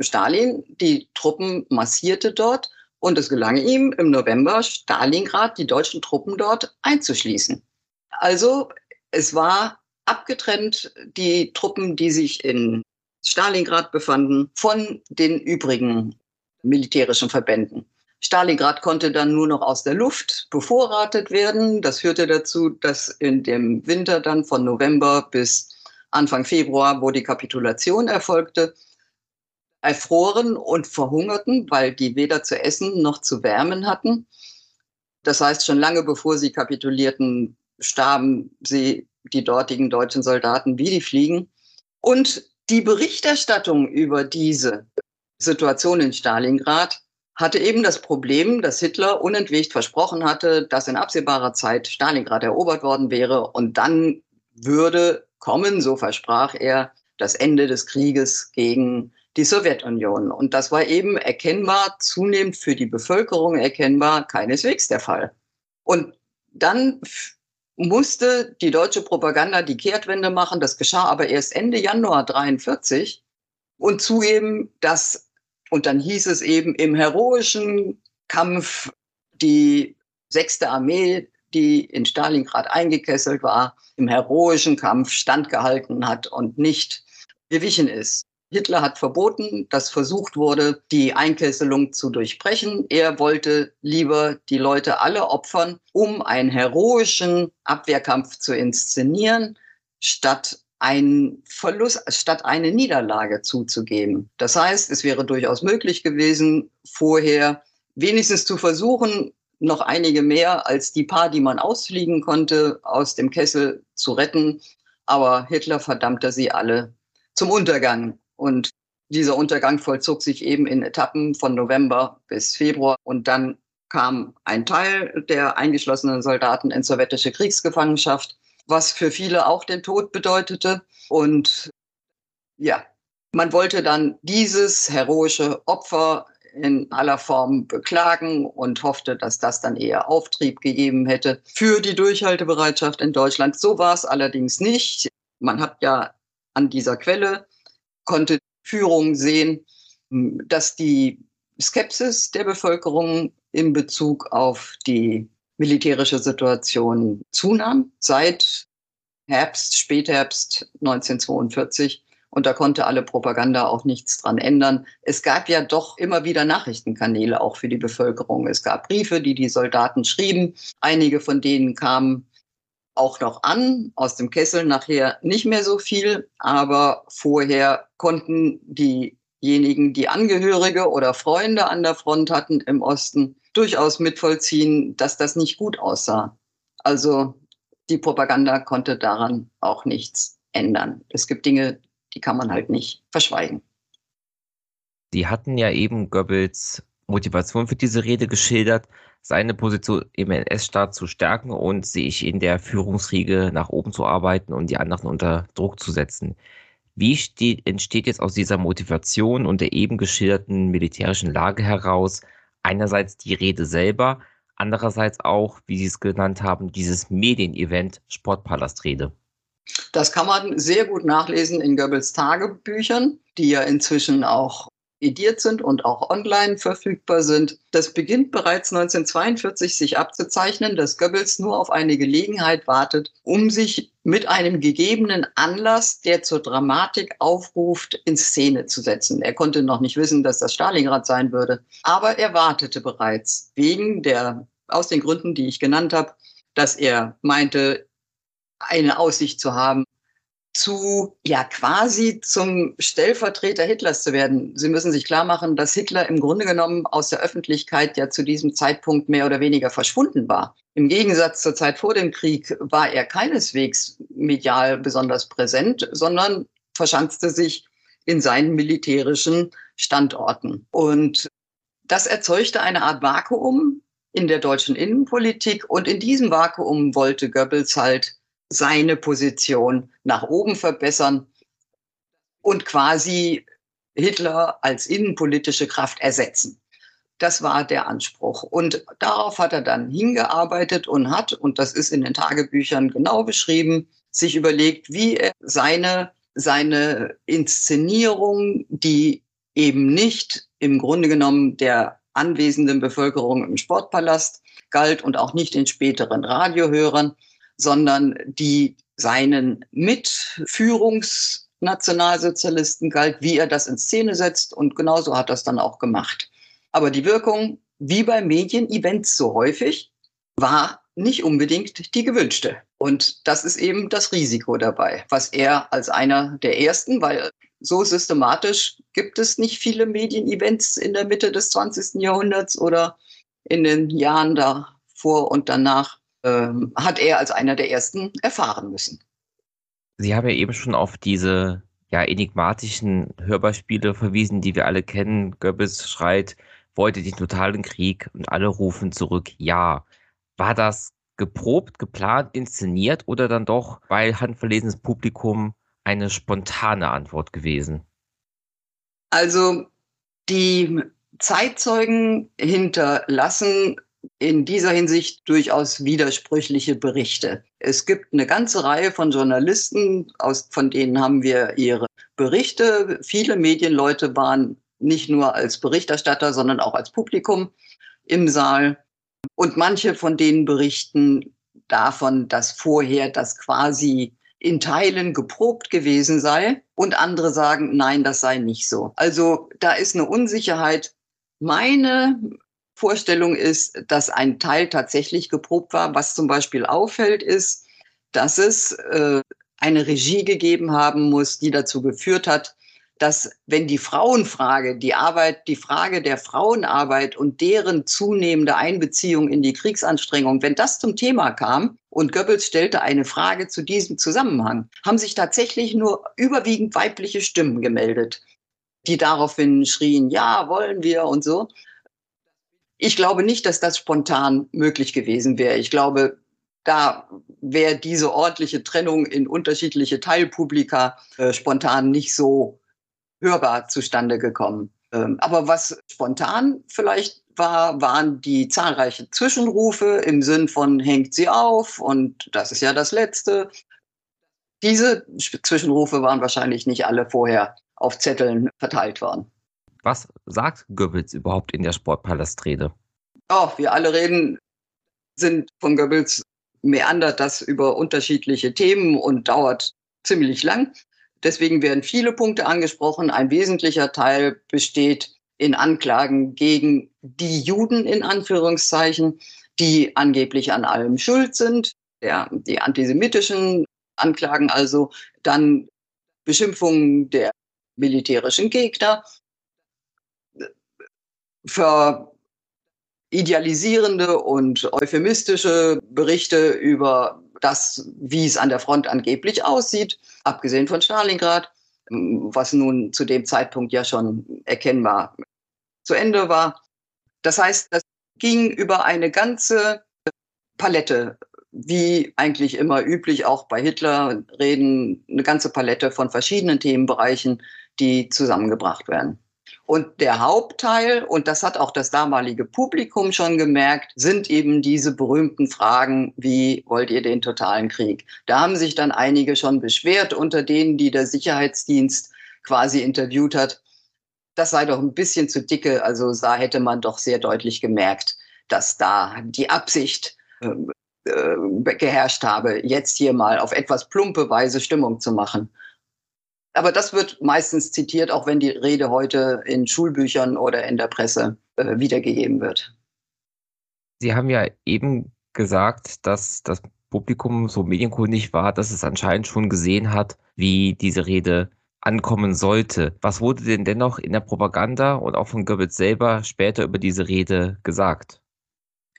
Stalin die Truppen massierte dort und es gelang ihm im November Stalingrad, die deutschen Truppen dort einzuschließen. Also es war abgetrennt die Truppen, die sich in Stalingrad befanden, von den übrigen militärischen Verbänden. Stalingrad konnte dann nur noch aus der Luft bevorratet werden. Das führte dazu, dass in dem Winter dann von November bis Anfang Februar, wo die Kapitulation erfolgte, erfroren und verhungerten, weil die weder zu essen noch zu wärmen hatten. Das heißt, schon lange bevor sie kapitulierten, starben sie, die dortigen deutschen Soldaten, wie die Fliegen. Und die Berichterstattung über diese Situation in Stalingrad hatte eben das Problem, dass Hitler unentwegt versprochen hatte, dass in absehbarer Zeit Stalingrad erobert worden wäre und dann würde kommen, so versprach er, das Ende des Krieges gegen die Sowjetunion. Und das war eben erkennbar, zunehmend für die Bevölkerung erkennbar, keineswegs der Fall. Und dann musste die deutsche Propaganda die Kehrtwende machen. Das geschah aber erst Ende Januar 43 und zugeben, dass und dann hieß es eben im heroischen Kampf die sechste Armee, die in Stalingrad eingekesselt war, im heroischen Kampf standgehalten hat und nicht gewichen ist. Hitler hat verboten, dass versucht wurde, die Einkesselung zu durchbrechen. Er wollte lieber die Leute alle opfern, um einen heroischen Abwehrkampf zu inszenieren, statt einen Verlust statt eine Niederlage zuzugeben. Das heißt, es wäre durchaus möglich gewesen, vorher wenigstens zu versuchen, noch einige mehr als die paar, die man ausfliegen konnte, aus dem Kessel zu retten. Aber Hitler verdammte sie alle zum Untergang. Und dieser Untergang vollzog sich eben in Etappen von November bis Februar. Und dann kam ein Teil der eingeschlossenen Soldaten in sowjetische Kriegsgefangenschaft was für viele auch den Tod bedeutete. Und ja, man wollte dann dieses heroische Opfer in aller Form beklagen und hoffte, dass das dann eher Auftrieb gegeben hätte für die Durchhaltebereitschaft in Deutschland. So war es allerdings nicht. Man hat ja an dieser Quelle, konnte Führung sehen, dass die Skepsis der Bevölkerung in Bezug auf die militärische Situation zunahm seit Herbst, Spätherbst 1942. Und da konnte alle Propaganda auch nichts dran ändern. Es gab ja doch immer wieder Nachrichtenkanäle auch für die Bevölkerung. Es gab Briefe, die die Soldaten schrieben. Einige von denen kamen auch noch an, aus dem Kessel nachher nicht mehr so viel, aber vorher konnten diejenigen, die Angehörige oder Freunde an der Front hatten im Osten, durchaus mitvollziehen, dass das nicht gut aussah. Also die Propaganda konnte daran auch nichts ändern. Es gibt Dinge, die kann man halt nicht verschweigen. Sie hatten ja eben Goebbels Motivation für diese Rede geschildert, seine Position im NS-Staat zu stärken und sich in der Führungsriege nach oben zu arbeiten und die anderen unter Druck zu setzen. Wie steht, entsteht jetzt aus dieser Motivation und der eben geschilderten militärischen Lage heraus einerseits die Rede selber, andererseits auch, wie Sie es genannt haben, dieses Medienevent Sportpalastrede. Das kann man sehr gut nachlesen in Goebbels Tagebüchern, die ja inzwischen auch ediert sind und auch online verfügbar sind. Das beginnt bereits 1942 sich abzuzeichnen, dass Goebbels nur auf eine Gelegenheit wartet, um sich mit einem gegebenen Anlass, der zur Dramatik aufruft, in Szene zu setzen. Er konnte noch nicht wissen, dass das Stalingrad sein würde, aber er wartete bereits wegen der, aus den Gründen, die ich genannt habe, dass er meinte, eine Aussicht zu haben, zu, ja, quasi zum Stellvertreter Hitlers zu werden. Sie müssen sich klar machen, dass Hitler im Grunde genommen aus der Öffentlichkeit ja zu diesem Zeitpunkt mehr oder weniger verschwunden war. Im Gegensatz zur Zeit vor dem Krieg war er keineswegs medial besonders präsent, sondern verschanzte sich in seinen militärischen Standorten. Und das erzeugte eine Art Vakuum in der deutschen Innenpolitik und in diesem Vakuum wollte Goebbels halt seine Position nach oben verbessern und quasi Hitler als innenpolitische Kraft ersetzen. Das war der Anspruch. Und darauf hat er dann hingearbeitet und hat, und das ist in den Tagebüchern genau beschrieben, sich überlegt, wie er seine, seine Inszenierung, die eben nicht im Grunde genommen der anwesenden Bevölkerung im Sportpalast galt und auch nicht den späteren Radiohörern, sondern die seinen Mitführungsnationalsozialisten galt, wie er das in Szene setzt. Und genauso hat er es dann auch gemacht. Aber die Wirkung, wie bei Medienevents so häufig, war nicht unbedingt die gewünschte. Und das ist eben das Risiko dabei, was er als einer der ersten, weil so systematisch gibt es nicht viele Medienevents in der Mitte des 20. Jahrhunderts oder in den Jahren davor und danach, ähm, hat er als einer der ersten erfahren müssen. Sie haben ja eben schon auf diese ja, enigmatischen Hörbeispiele verwiesen, die wir alle kennen. Goebbels schreit, wollte den totalen Krieg und alle rufen zurück, ja. War das geprobt, geplant, inszeniert oder dann doch, weil handverlesenes Publikum eine spontane Antwort gewesen? Also die Zeitzeugen hinterlassen in dieser Hinsicht durchaus widersprüchliche Berichte. Es gibt eine ganze Reihe von Journalisten, aus, von denen haben wir ihre Berichte. Viele Medienleute waren nicht nur als Berichterstatter, sondern auch als Publikum im Saal. Und manche von denen berichten davon, dass vorher das quasi in Teilen geprobt gewesen sei und andere sagen, nein, das sei nicht so. Also da ist eine Unsicherheit. Meine Vorstellung ist, dass ein Teil tatsächlich geprobt war. Was zum Beispiel auffällt, ist, dass es äh, eine Regie gegeben haben muss, die dazu geführt hat, dass wenn die Frauenfrage, die Arbeit, die Frage der Frauenarbeit und deren zunehmende Einbeziehung in die Kriegsanstrengung, wenn das zum Thema kam und Goebbels stellte eine Frage zu diesem Zusammenhang, haben sich tatsächlich nur überwiegend weibliche Stimmen gemeldet, die daraufhin schrien, ja, wollen wir und so. Ich glaube nicht, dass das spontan möglich gewesen wäre. Ich glaube, da wäre diese ordentliche Trennung in unterschiedliche Teilpublika äh, spontan nicht so hörbar zustande gekommen. Ähm, aber was spontan vielleicht war, waren die zahlreichen Zwischenrufe im Sinn von hängt sie auf und das ist ja das Letzte. Diese Zwischenrufe waren wahrscheinlich nicht alle vorher auf Zetteln verteilt worden. Was sagt Goebbels überhaupt in der Sportpalastrede? Oh, wir alle reden, sind von Goebbels meandert das über unterschiedliche Themen und dauert ziemlich lang. Deswegen werden viele Punkte angesprochen. Ein wesentlicher Teil besteht in Anklagen gegen die Juden in Anführungszeichen, die angeblich an allem schuld sind. Ja, die antisemitischen Anklagen also, dann Beschimpfungen der militärischen Gegner, für idealisierende und euphemistische Berichte über das, wie es an der Front angeblich aussieht, abgesehen von Stalingrad, was nun zu dem Zeitpunkt ja schon erkennbar zu Ende war. Das heißt, das ging über eine ganze Palette, wie eigentlich immer üblich, auch bei Hitler reden, eine ganze Palette von verschiedenen Themenbereichen, die zusammengebracht werden. Und der Hauptteil, und das hat auch das damalige Publikum schon gemerkt, sind eben diese berühmten Fragen, wie wollt ihr den totalen Krieg? Da haben sich dann einige schon beschwert, unter denen, die der Sicherheitsdienst quasi interviewt hat. Das sei doch ein bisschen zu dicke. Also da hätte man doch sehr deutlich gemerkt, dass da die Absicht äh, äh, geherrscht habe, jetzt hier mal auf etwas plumpe Weise Stimmung zu machen. Aber das wird meistens zitiert, auch wenn die Rede heute in Schulbüchern oder in der Presse äh, wiedergegeben wird. Sie haben ja eben gesagt, dass das Publikum so medienkundig war, dass es anscheinend schon gesehen hat, wie diese Rede ankommen sollte. Was wurde denn dennoch in der Propaganda und auch von Goebbels selber später über diese Rede gesagt?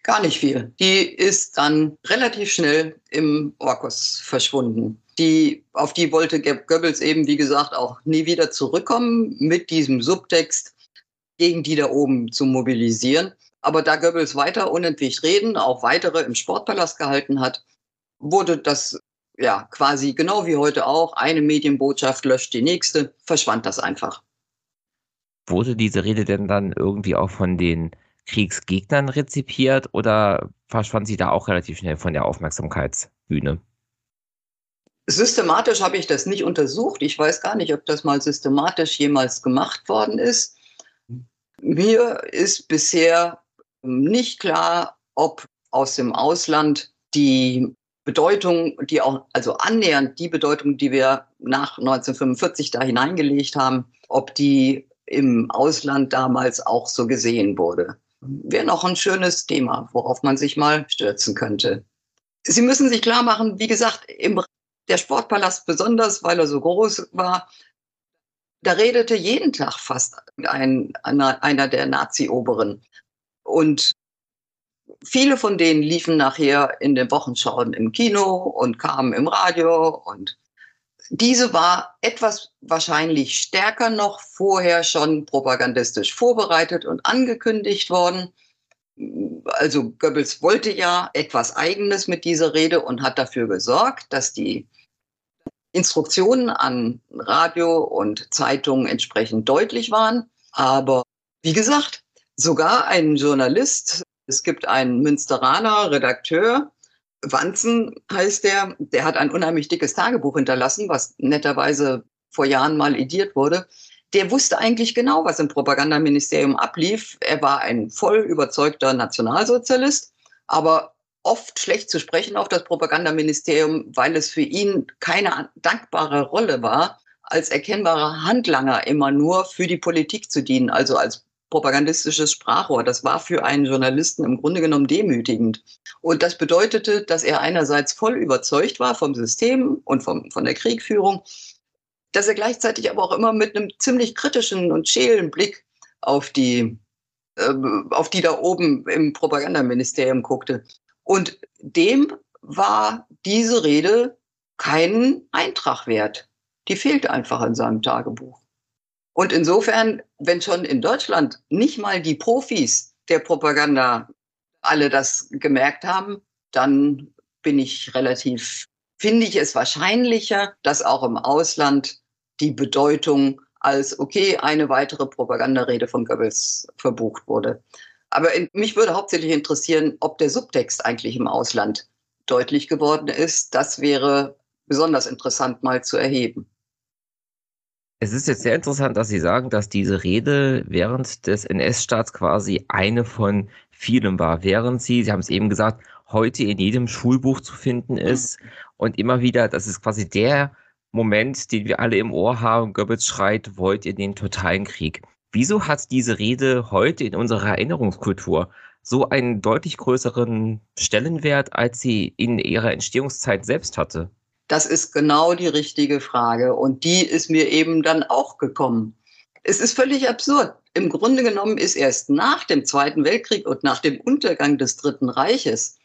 Gar nicht viel. Die ist dann relativ schnell im Orkus verschwunden. Die, auf die wollte Goebbels eben, wie gesagt, auch nie wieder zurückkommen mit diesem Subtext gegen die da oben zu mobilisieren. Aber da Goebbels weiter unentwegt reden, auch weitere im Sportpalast gehalten hat, wurde das ja quasi genau wie heute auch, eine Medienbotschaft löscht die nächste, verschwand das einfach. Wurde diese Rede denn dann irgendwie auch von den Kriegsgegnern rezipiert oder verschwand sie da auch relativ schnell von der Aufmerksamkeitsbühne? Systematisch habe ich das nicht untersucht. Ich weiß gar nicht, ob das mal systematisch jemals gemacht worden ist. Mir ist bisher nicht klar, ob aus dem Ausland die Bedeutung, die auch, also annähernd die Bedeutung, die wir nach 1945 da hineingelegt haben, ob die im Ausland damals auch so gesehen wurde. Wäre noch ein schönes Thema, worauf man sich mal stürzen könnte. Sie müssen sich klar machen, wie gesagt, im, der Sportpalast besonders, weil er so groß war, da redete jeden Tag fast ein, einer, einer der Nazi-Oberen. Und viele von denen liefen nachher in den Wochenschauen im Kino und kamen im Radio. Und diese war etwas wahrscheinlich stärker noch vorher schon propagandistisch vorbereitet und angekündigt worden. Also Goebbels wollte ja etwas Eigenes mit dieser Rede und hat dafür gesorgt, dass die Instruktionen an Radio und Zeitungen entsprechend deutlich waren. Aber wie gesagt, sogar ein Journalist, es gibt einen Münsteraner Redakteur, Wanzen heißt der, der hat ein unheimlich dickes Tagebuch hinterlassen, was netterweise vor Jahren mal ediert wurde. Der wusste eigentlich genau, was im Propagandaministerium ablief. Er war ein voll überzeugter Nationalsozialist, aber oft schlecht zu sprechen auf das Propagandaministerium, weil es für ihn keine dankbare Rolle war, als erkennbarer Handlanger immer nur für die Politik zu dienen, also als propagandistisches Sprachrohr. Das war für einen Journalisten im Grunde genommen demütigend. Und das bedeutete, dass er einerseits voll überzeugt war vom System und vom, von der Kriegführung, dass er gleichzeitig aber auch immer mit einem ziemlich kritischen und schälen Blick auf die, äh, auf die da oben im Propagandaministerium guckte. Und dem war diese Rede keinen Eintrag wert. Die fehlt einfach in seinem Tagebuch. Und insofern, wenn schon in Deutschland nicht mal die Profis der Propaganda alle das gemerkt haben, dann bin ich relativ, finde ich es wahrscheinlicher, dass auch im Ausland die Bedeutung als, okay, eine weitere Propagandarede von Goebbels verbucht wurde. Aber in, mich würde hauptsächlich interessieren, ob der Subtext eigentlich im Ausland deutlich geworden ist. Das wäre besonders interessant mal zu erheben. Es ist jetzt sehr interessant, dass Sie sagen, dass diese Rede während des NS-Staats quasi eine von vielen war, während sie, Sie haben es eben gesagt, heute in jedem Schulbuch zu finden ist und immer wieder, das ist quasi der Moment, den wir alle im Ohr haben, Goebbels schreit, wollt ihr den totalen Krieg. Wieso hat diese Rede heute in unserer Erinnerungskultur so einen deutlich größeren Stellenwert, als sie in ihrer Entstehungszeit selbst hatte? Das ist genau die richtige Frage und die ist mir eben dann auch gekommen. Es ist völlig absurd. Im Grunde genommen ist erst nach dem Zweiten Weltkrieg und nach dem Untergang des Dritten Reiches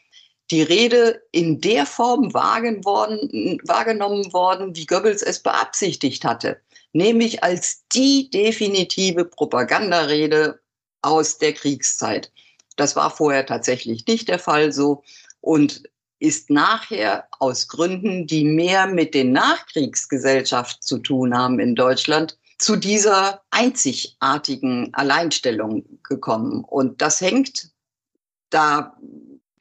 die Rede in der Form wahrgenommen worden, wie Goebbels es beabsichtigt hatte nämlich als die definitive Propagandarede aus der Kriegszeit. Das war vorher tatsächlich nicht der Fall so und ist nachher aus Gründen, die mehr mit den Nachkriegsgesellschaften zu tun haben in Deutschland, zu dieser einzigartigen Alleinstellung gekommen. Und das hängt da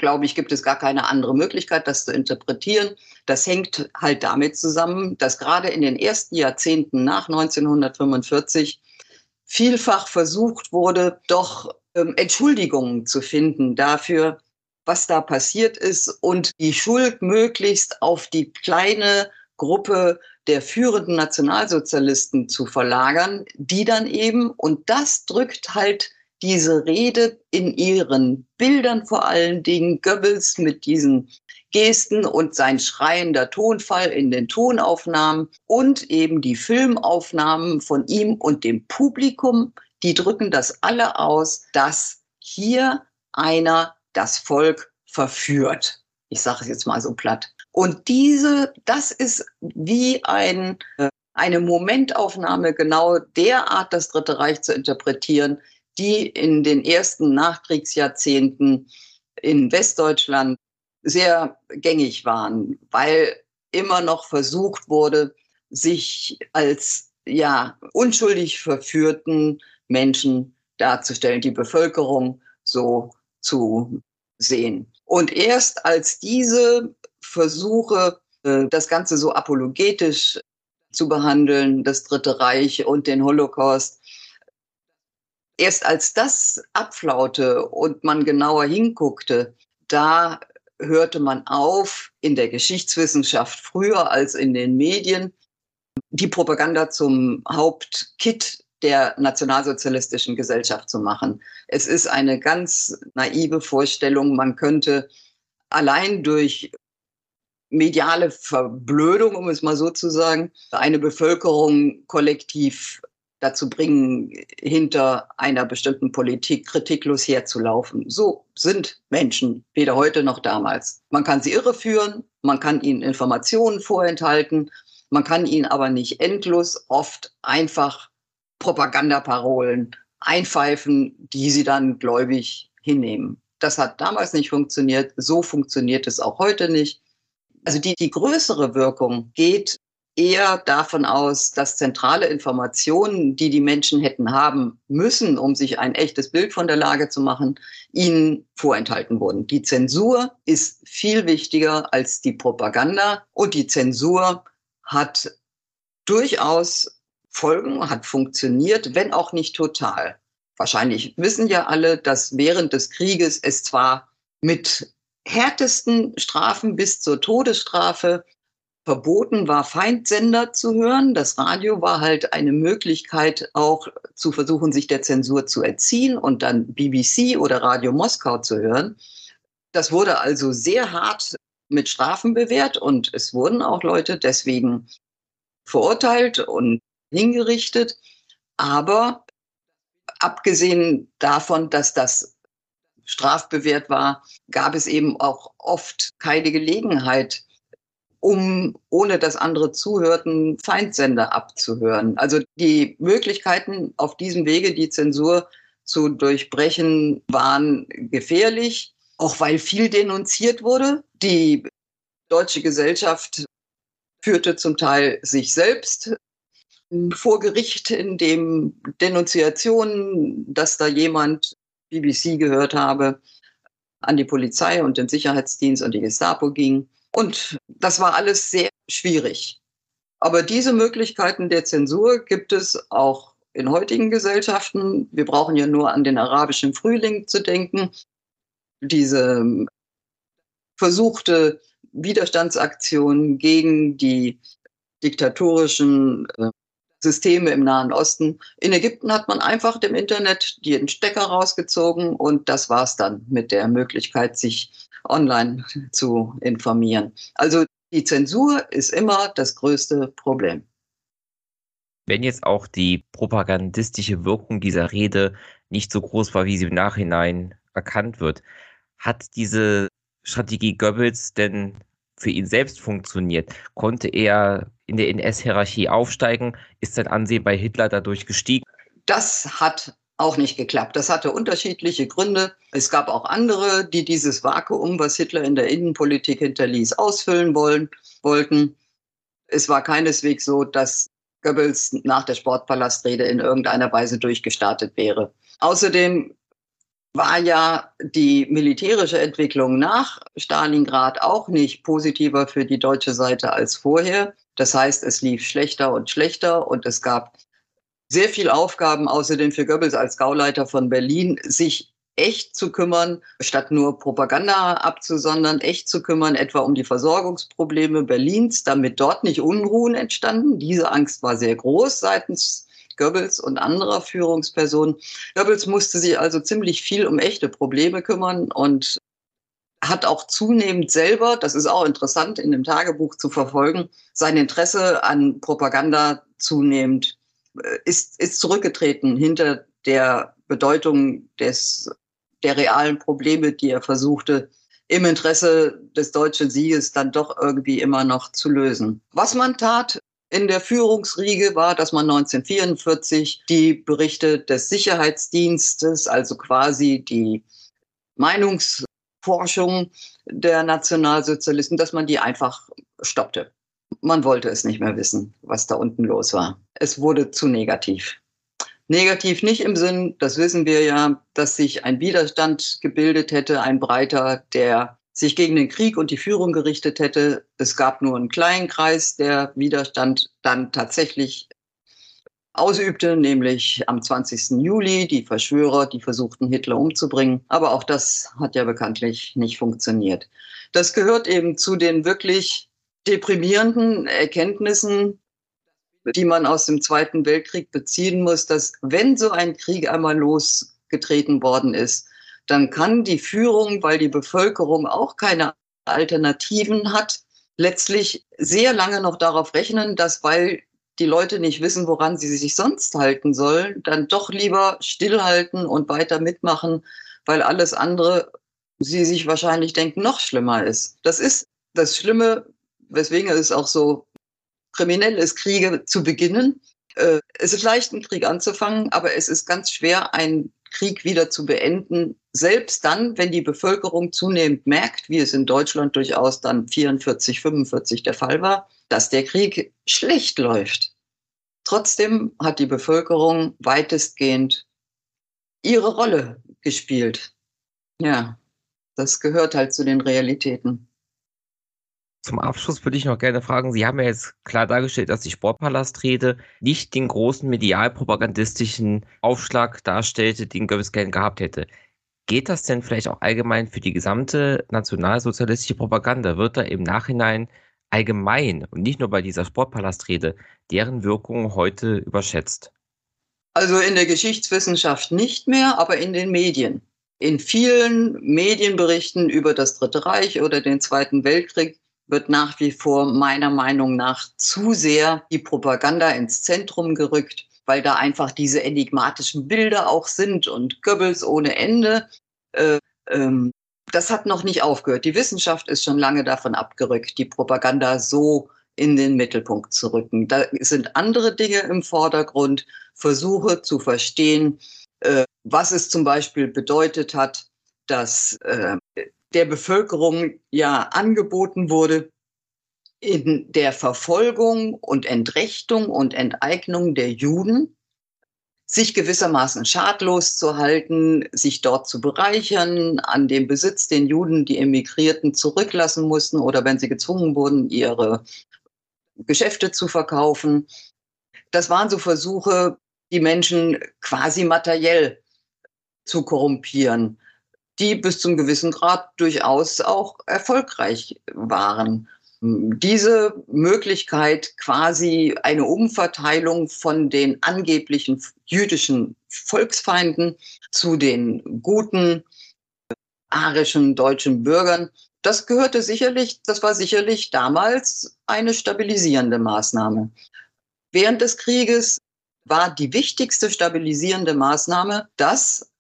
glaube ich, gibt es gar keine andere Möglichkeit, das zu interpretieren. Das hängt halt damit zusammen, dass gerade in den ersten Jahrzehnten nach 1945 vielfach versucht wurde, doch ähm, Entschuldigungen zu finden dafür, was da passiert ist und die Schuld möglichst auf die kleine Gruppe der führenden Nationalsozialisten zu verlagern, die dann eben, und das drückt halt diese Rede in ihren Bildern vor allen Dingen, Goebbels mit diesen Gesten und sein schreiender Tonfall in den Tonaufnahmen und eben die Filmaufnahmen von ihm und dem Publikum, die drücken das alle aus, dass hier einer das Volk verführt. Ich sage es jetzt mal so platt. Und diese, das ist wie ein, äh, eine Momentaufnahme genau der Art, das Dritte Reich zu interpretieren, die in den ersten Nachkriegsjahrzehnten in Westdeutschland sehr gängig waren, weil immer noch versucht wurde, sich als ja unschuldig verführten Menschen darzustellen, die Bevölkerung so zu sehen. Und erst als diese Versuche, äh, das Ganze so apologetisch zu behandeln, das Dritte Reich und den Holocaust, erst als das abflaute und man genauer hinguckte, da hörte man auf, in der Geschichtswissenschaft früher als in den Medien, die Propaganda zum Hauptkit der nationalsozialistischen Gesellschaft zu machen. Es ist eine ganz naive Vorstellung, man könnte allein durch mediale Verblödung, um es mal so zu sagen, eine Bevölkerung kollektiv dazu bringen, hinter einer bestimmten Politik kritiklos herzulaufen. So sind Menschen, weder heute noch damals. Man kann sie irreführen, man kann ihnen Informationen vorenthalten, man kann ihnen aber nicht endlos oft einfach Propagandaparolen einpfeifen, die sie dann gläubig hinnehmen. Das hat damals nicht funktioniert, so funktioniert es auch heute nicht. Also die, die größere Wirkung geht eher davon aus, dass zentrale Informationen, die die Menschen hätten haben müssen, um sich ein echtes Bild von der Lage zu machen, ihnen vorenthalten wurden. Die Zensur ist viel wichtiger als die Propaganda und die Zensur hat durchaus Folgen, hat funktioniert, wenn auch nicht total. Wahrscheinlich wissen ja alle, dass während des Krieges es zwar mit härtesten Strafen bis zur Todesstrafe verboten war, Feindsender zu hören. Das Radio war halt eine Möglichkeit, auch zu versuchen, sich der Zensur zu erziehen und dann BBC oder Radio Moskau zu hören. Das wurde also sehr hart mit Strafen bewährt und es wurden auch Leute deswegen verurteilt und hingerichtet. Aber abgesehen davon, dass das strafbewehrt war, gab es eben auch oft keine Gelegenheit, um, ohne dass andere zuhörten, Feindsender abzuhören. Also die Möglichkeiten auf diesem Wege, die Zensur zu durchbrechen, waren gefährlich, auch weil viel denunziert wurde. Die deutsche Gesellschaft führte zum Teil sich selbst vor Gericht, in dem Denunziationen, dass da jemand BBC gehört habe, an die Polizei und den Sicherheitsdienst und die Gestapo ging. Und das war alles sehr schwierig. Aber diese Möglichkeiten der Zensur gibt es auch in heutigen Gesellschaften. Wir brauchen ja nur an den arabischen Frühling zu denken. Diese ähm, versuchte Widerstandsaktion gegen die diktatorischen äh, Systeme im Nahen Osten. In Ägypten hat man einfach dem Internet den Stecker rausgezogen und das war's dann mit der Möglichkeit, sich online zu informieren. Also die Zensur ist immer das größte Problem. Wenn jetzt auch die propagandistische Wirkung dieser Rede nicht so groß war, wie sie im Nachhinein erkannt wird, hat diese Strategie Goebbels denn für ihn selbst funktioniert? Konnte er in der NS-Hierarchie aufsteigen? Ist sein Ansehen bei Hitler dadurch gestiegen? Das hat auch nicht geklappt. Das hatte unterschiedliche Gründe. Es gab auch andere, die dieses Vakuum, was Hitler in der Innenpolitik hinterließ, ausfüllen wollen, wollten. Es war keineswegs so, dass Goebbels nach der Sportpalastrede in irgendeiner Weise durchgestartet wäre. Außerdem war ja die militärische Entwicklung nach Stalingrad auch nicht positiver für die deutsche Seite als vorher. Das heißt, es lief schlechter und schlechter und es gab sehr viel Aufgaben außerdem für Goebbels als Gauleiter von Berlin, sich echt zu kümmern, statt nur Propaganda abzusondern, echt zu kümmern, etwa um die Versorgungsprobleme Berlins, damit dort nicht Unruhen entstanden. Diese Angst war sehr groß seitens Goebbels und anderer Führungspersonen. Goebbels musste sich also ziemlich viel um echte Probleme kümmern und hat auch zunehmend selber, das ist auch interessant in dem Tagebuch zu verfolgen, sein Interesse an Propaganda zunehmend äh, ist, ist zurückgetreten hinter der Bedeutung des, der realen Probleme, die er versuchte im Interesse des deutschen Sieges dann doch irgendwie immer noch zu lösen. Was man tat in der Führungsriege war, dass man 1944 die Berichte des Sicherheitsdienstes, also quasi die Meinungsforschung der Nationalsozialisten, dass man die einfach stoppte. Man wollte es nicht mehr wissen, was da unten los war. Es wurde zu negativ. Negativ nicht im Sinn, das wissen wir ja, dass sich ein Widerstand gebildet hätte, ein breiter, der sich gegen den Krieg und die Führung gerichtet hätte. Es gab nur einen kleinen Kreis, der Widerstand dann tatsächlich ausübte, nämlich am 20. Juli die Verschwörer, die versuchten, Hitler umzubringen. Aber auch das hat ja bekanntlich nicht funktioniert. Das gehört eben zu den wirklich deprimierenden Erkenntnissen die man aus dem Zweiten Weltkrieg beziehen muss, dass wenn so ein Krieg einmal losgetreten worden ist, dann kann die Führung, weil die Bevölkerung auch keine Alternativen hat, letztlich sehr lange noch darauf rechnen, dass weil die Leute nicht wissen, woran sie sich sonst halten sollen, dann doch lieber stillhalten und weiter mitmachen, weil alles andere, sie sich wahrscheinlich denken, noch schlimmer ist. Das ist das Schlimme, weswegen es auch so kriminell ist, Kriege zu beginnen. Äh, es ist leicht, einen Krieg anzufangen, aber es ist ganz schwer, einen Krieg wieder zu beenden. Selbst dann, wenn die Bevölkerung zunehmend merkt, wie es in Deutschland durchaus dann 44, 45 der Fall war, dass der Krieg schlecht läuft. Trotzdem hat die Bevölkerung weitestgehend ihre Rolle gespielt. Ja, das gehört halt zu den Realitäten. Zum Abschluss würde ich noch gerne fragen, Sie haben ja jetzt klar dargestellt, dass die Sportpalastrede nicht den großen medialpropagandistischen Aufschlag darstellte, den Goebbels gerne gehabt hätte. Geht das denn vielleicht auch allgemein für die gesamte nationalsozialistische Propaganda? Wird da im Nachhinein allgemein und nicht nur bei dieser Sportpalastrede deren Wirkung heute überschätzt? Also in der Geschichtswissenschaft nicht mehr, aber in den Medien. In vielen Medienberichten über das Dritte Reich oder den Zweiten Weltkrieg wird nach wie vor meiner Meinung nach zu sehr die Propaganda ins Zentrum gerückt, weil da einfach diese enigmatischen Bilder auch sind und Goebbels ohne Ende. Äh, ähm, das hat noch nicht aufgehört. Die Wissenschaft ist schon lange davon abgerückt, die Propaganda so in den Mittelpunkt zu rücken. Da sind andere Dinge im Vordergrund, Versuche zu verstehen, äh, was es zum Beispiel bedeutet hat, dass äh, der Bevölkerung ja angeboten wurde, in der Verfolgung und Entrechtung und Enteignung der Juden sich gewissermaßen schadlos zu halten, sich dort zu bereichern, an dem Besitz den Juden, die Emigrierten, zurücklassen mussten oder wenn sie gezwungen wurden, ihre Geschäfte zu verkaufen. Das waren so Versuche, die Menschen quasi materiell zu korrumpieren die bis zum gewissen Grad durchaus auch erfolgreich waren. Diese Möglichkeit, quasi eine Umverteilung von den angeblichen jüdischen Volksfeinden zu den guten arischen deutschen Bürgern, das gehörte sicherlich, das war sicherlich damals eine stabilisierende Maßnahme. Während des Krieges war die wichtigste stabilisierende Maßnahme, dass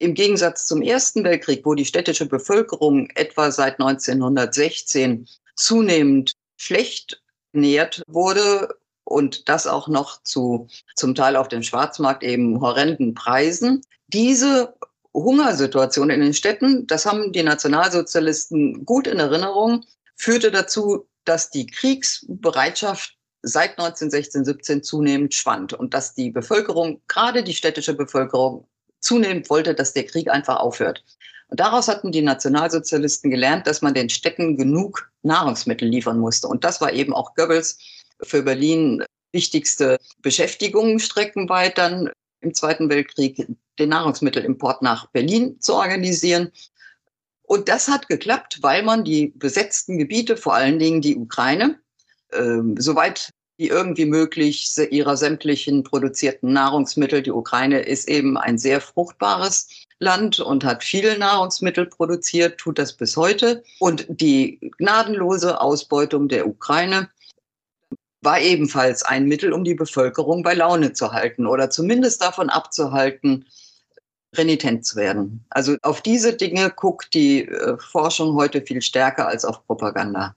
im Gegensatz zum Ersten Weltkrieg, wo die städtische Bevölkerung etwa seit 1916 zunehmend schlecht nährt wurde und das auch noch zu zum Teil auf dem Schwarzmarkt eben horrenden Preisen. Diese Hungersituation in den Städten, das haben die Nationalsozialisten gut in Erinnerung, führte dazu, dass die Kriegsbereitschaft seit 1916, 17 zunehmend schwand und dass die Bevölkerung, gerade die städtische Bevölkerung, zunehmend wollte, dass der Krieg einfach aufhört. Und daraus hatten die Nationalsozialisten gelernt, dass man den Städten genug Nahrungsmittel liefern musste. Und das war eben auch Goebbels für Berlin wichtigste Beschäftigung streckenweit dann im Zweiten Weltkrieg, den Nahrungsmittelimport nach Berlin zu organisieren. Und das hat geklappt, weil man die besetzten Gebiete, vor allen Dingen die Ukraine, äh, soweit die irgendwie möglich ihrer sämtlichen produzierten Nahrungsmittel. Die Ukraine ist eben ein sehr fruchtbares Land und hat viele Nahrungsmittel produziert, tut das bis heute. Und die gnadenlose Ausbeutung der Ukraine war ebenfalls ein Mittel, um die Bevölkerung bei Laune zu halten oder zumindest davon abzuhalten, renitent zu werden. Also auf diese Dinge guckt die äh, Forschung heute viel stärker als auf Propaganda.